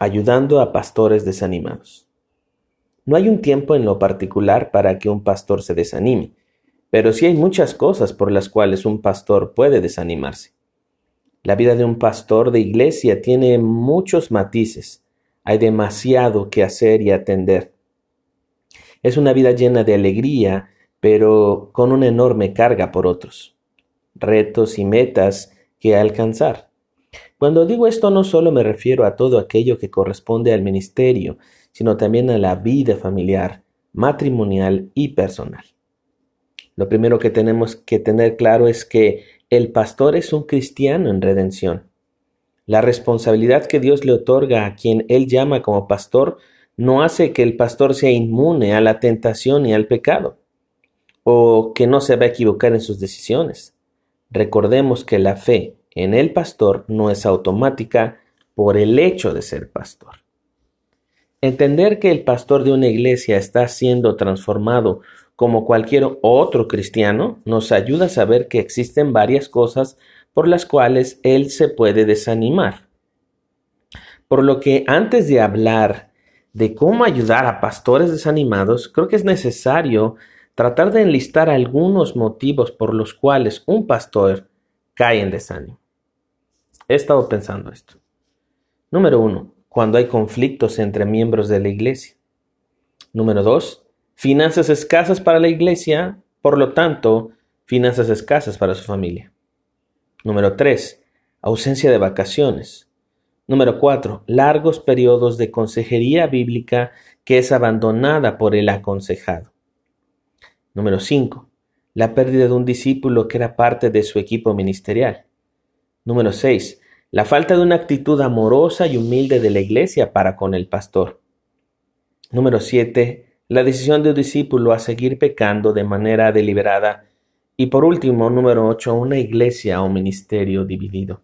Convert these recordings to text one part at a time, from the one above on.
ayudando a pastores desanimados. No hay un tiempo en lo particular para que un pastor se desanime, pero sí hay muchas cosas por las cuales un pastor puede desanimarse. La vida de un pastor de iglesia tiene muchos matices, hay demasiado que hacer y atender. Es una vida llena de alegría, pero con una enorme carga por otros, retos y metas que alcanzar. Cuando digo esto no solo me refiero a todo aquello que corresponde al ministerio, sino también a la vida familiar, matrimonial y personal. Lo primero que tenemos que tener claro es que el pastor es un cristiano en redención. La responsabilidad que Dios le otorga a quien Él llama como pastor no hace que el pastor sea inmune a la tentación y al pecado, o que no se va a equivocar en sus decisiones. Recordemos que la fe en el pastor no es automática por el hecho de ser pastor. Entender que el pastor de una iglesia está siendo transformado como cualquier otro cristiano nos ayuda a saber que existen varias cosas por las cuales él se puede desanimar. Por lo que antes de hablar de cómo ayudar a pastores desanimados, creo que es necesario tratar de enlistar algunos motivos por los cuales un pastor cae en desánimo. He estado pensando esto. Número uno, cuando hay conflictos entre miembros de la iglesia. Número dos, finanzas escasas para la iglesia, por lo tanto, finanzas escasas para su familia. Número tres, ausencia de vacaciones. Número cuatro, largos periodos de consejería bíblica que es abandonada por el aconsejado. Número cinco, la pérdida de un discípulo que era parte de su equipo ministerial. Número 6. La falta de una actitud amorosa y humilde de la iglesia para con el pastor. Número 7. La decisión de un discípulo a seguir pecando de manera deliberada. Y por último, número 8. Una iglesia o ministerio dividido.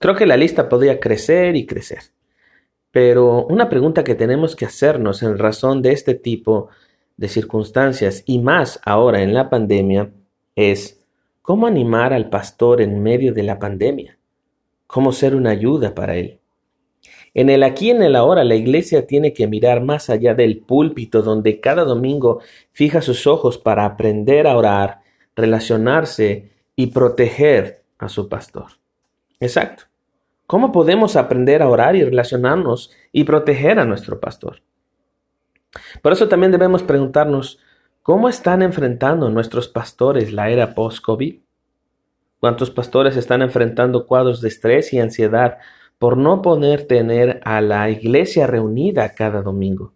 Creo que la lista podría crecer y crecer. Pero una pregunta que tenemos que hacernos en razón de este tipo de circunstancias y más ahora en la pandemia es ¿Cómo animar al pastor en medio de la pandemia? ¿Cómo ser una ayuda para él? En el aquí y en el ahora la iglesia tiene que mirar más allá del púlpito donde cada domingo fija sus ojos para aprender a orar, relacionarse y proteger a su pastor. Exacto. ¿Cómo podemos aprender a orar y relacionarnos y proteger a nuestro pastor? Por eso también debemos preguntarnos, ¿Cómo están enfrentando nuestros pastores la era post-COVID? ¿Cuántos pastores están enfrentando cuadros de estrés y ansiedad por no poder tener a la iglesia reunida cada domingo?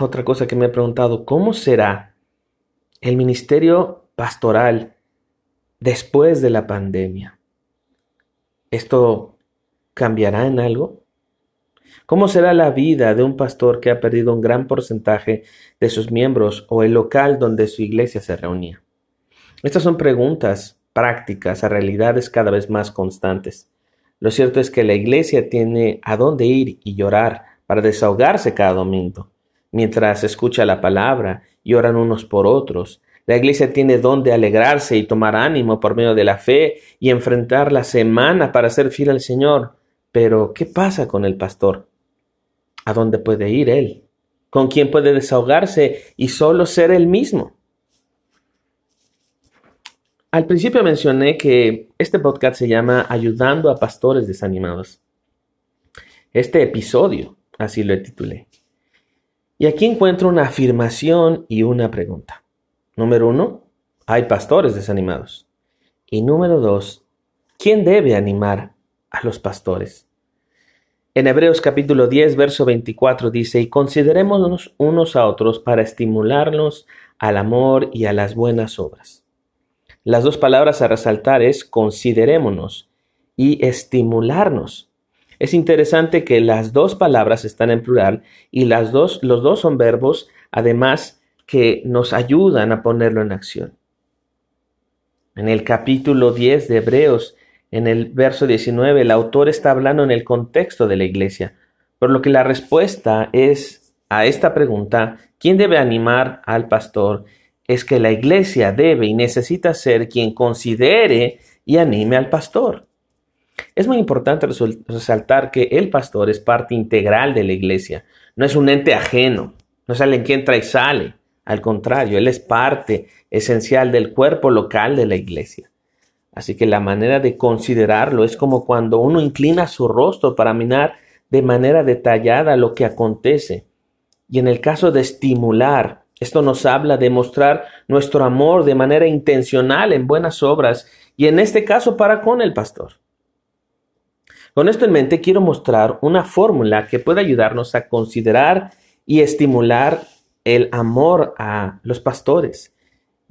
Otra cosa que me he preguntado, ¿cómo será el ministerio pastoral después de la pandemia? ¿Esto cambiará en algo? ¿Cómo será la vida de un pastor que ha perdido un gran porcentaje de sus miembros o el local donde su iglesia se reunía? Estas son preguntas prácticas a realidades cada vez más constantes. Lo cierto es que la iglesia tiene a dónde ir y llorar para desahogarse cada domingo, mientras escucha la palabra y oran unos por otros. La iglesia tiene dónde alegrarse y tomar ánimo por medio de la fe y enfrentar la semana para ser fiel al Señor. Pero, ¿qué pasa con el pastor? ¿A dónde puede ir él? ¿Con quién puede desahogarse y solo ser él mismo? Al principio mencioné que este podcast se llama Ayudando a Pastores Desanimados. Este episodio, así lo titulé. Y aquí encuentro una afirmación y una pregunta. Número uno, hay pastores desanimados. Y número dos, ¿quién debe animar a los pastores? En Hebreos capítulo 10, verso 24 dice, y considerémonos unos a otros para estimularnos al amor y a las buenas obras. Las dos palabras a resaltar es considerémonos y estimularnos. Es interesante que las dos palabras están en plural y las dos, los dos son verbos, además que nos ayudan a ponerlo en acción. En el capítulo 10 de Hebreos en el verso 19, el autor está hablando en el contexto de la iglesia, por lo que la respuesta es a esta pregunta, ¿quién debe animar al pastor? Es que la iglesia debe y necesita ser quien considere y anime al pastor. Es muy importante resaltar que el pastor es parte integral de la iglesia, no es un ente ajeno, no es alguien que entra y sale, al contrario, él es parte esencial del cuerpo local de la iglesia. Así que la manera de considerarlo es como cuando uno inclina su rostro para mirar de manera detallada lo que acontece. Y en el caso de estimular, esto nos habla de mostrar nuestro amor de manera intencional en buenas obras y en este caso para con el pastor. Con esto en mente quiero mostrar una fórmula que puede ayudarnos a considerar y estimular el amor a los pastores.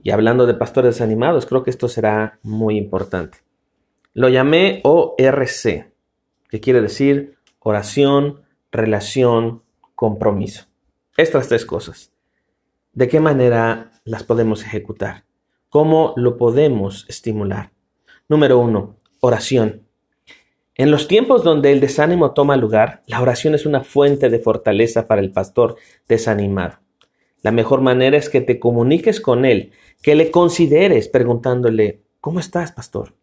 Y hablando de pastores animados, creo que esto será muy importante. Lo llamé ORC, que quiere decir oración, relación, compromiso. Estas tres cosas. ¿De qué manera las podemos ejecutar? ¿Cómo lo podemos estimular? Número uno, oración. En los tiempos donde el desánimo toma lugar, la oración es una fuente de fortaleza para el pastor desanimado. La mejor manera es que te comuniques con él que le consideres preguntándole, ¿cómo estás, pastor?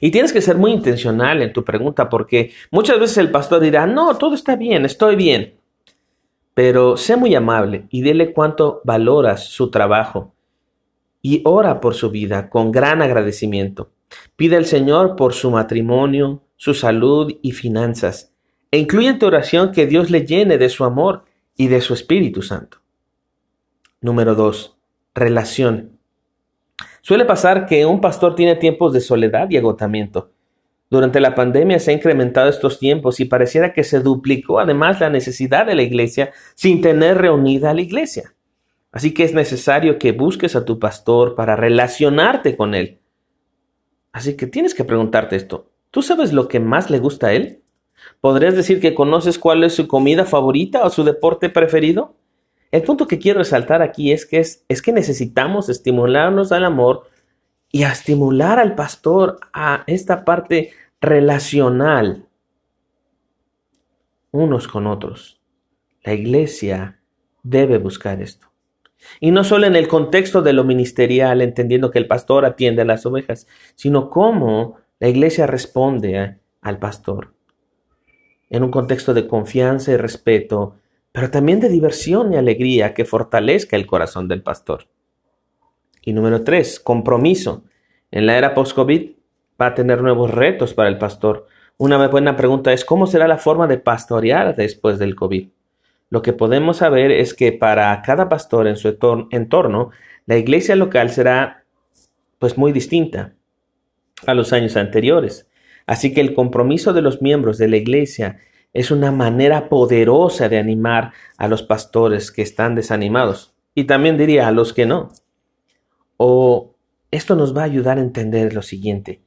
Y tienes que ser muy intencional en tu pregunta porque muchas veces el pastor dirá, no, todo está bien, estoy bien. Pero sé muy amable y dile cuánto valoras su trabajo y ora por su vida con gran agradecimiento. Pide al Señor por su matrimonio, su salud y finanzas. E incluye en tu oración que Dios le llene de su amor y de su Espíritu Santo. Número 2 relación. Suele pasar que un pastor tiene tiempos de soledad y agotamiento. Durante la pandemia se ha incrementado estos tiempos y pareciera que se duplicó además la necesidad de la iglesia sin tener reunida a la iglesia. Así que es necesario que busques a tu pastor para relacionarte con él. Así que tienes que preguntarte esto. ¿Tú sabes lo que más le gusta a él? ¿Podrías decir que conoces cuál es su comida favorita o su deporte preferido? El punto que quiero resaltar aquí es que, es, es que necesitamos estimularnos al amor y estimular al pastor a esta parte relacional unos con otros. La iglesia debe buscar esto. Y no solo en el contexto de lo ministerial, entendiendo que el pastor atiende a las ovejas, sino cómo la iglesia responde al pastor. En un contexto de confianza y respeto, pero también de diversión y alegría que fortalezca el corazón del pastor. Y número tres, compromiso. En la era post-COVID va a tener nuevos retos para el pastor. Una buena pregunta es cómo será la forma de pastorear después del COVID. Lo que podemos saber es que para cada pastor en su entorno, la iglesia local será pues muy distinta a los años anteriores. Así que el compromiso de los miembros de la iglesia es una manera poderosa de animar a los pastores que están desanimados y también diría a los que no. O esto nos va a ayudar a entender lo siguiente.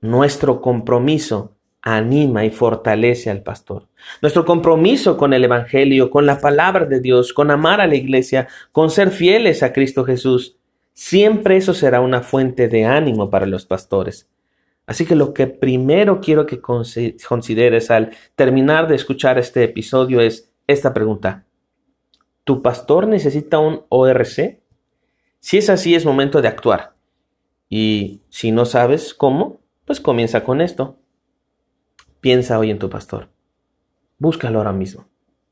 Nuestro compromiso anima y fortalece al pastor. Nuestro compromiso con el Evangelio, con la palabra de Dios, con amar a la iglesia, con ser fieles a Cristo Jesús, siempre eso será una fuente de ánimo para los pastores. Así que lo que primero quiero que consideres al terminar de escuchar este episodio es esta pregunta. ¿Tu pastor necesita un ORC? Si es así, es momento de actuar. Y si no sabes cómo, pues comienza con esto. Piensa hoy en tu pastor. Búscalo ahora mismo.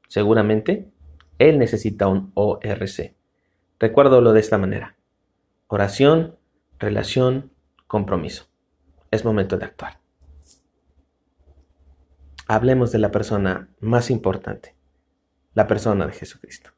Seguramente él necesita un ORC. Recuérdalo de esta manera. Oración, relación, compromiso es momento de actuar. Hablemos de la persona más importante, la persona de Jesucristo.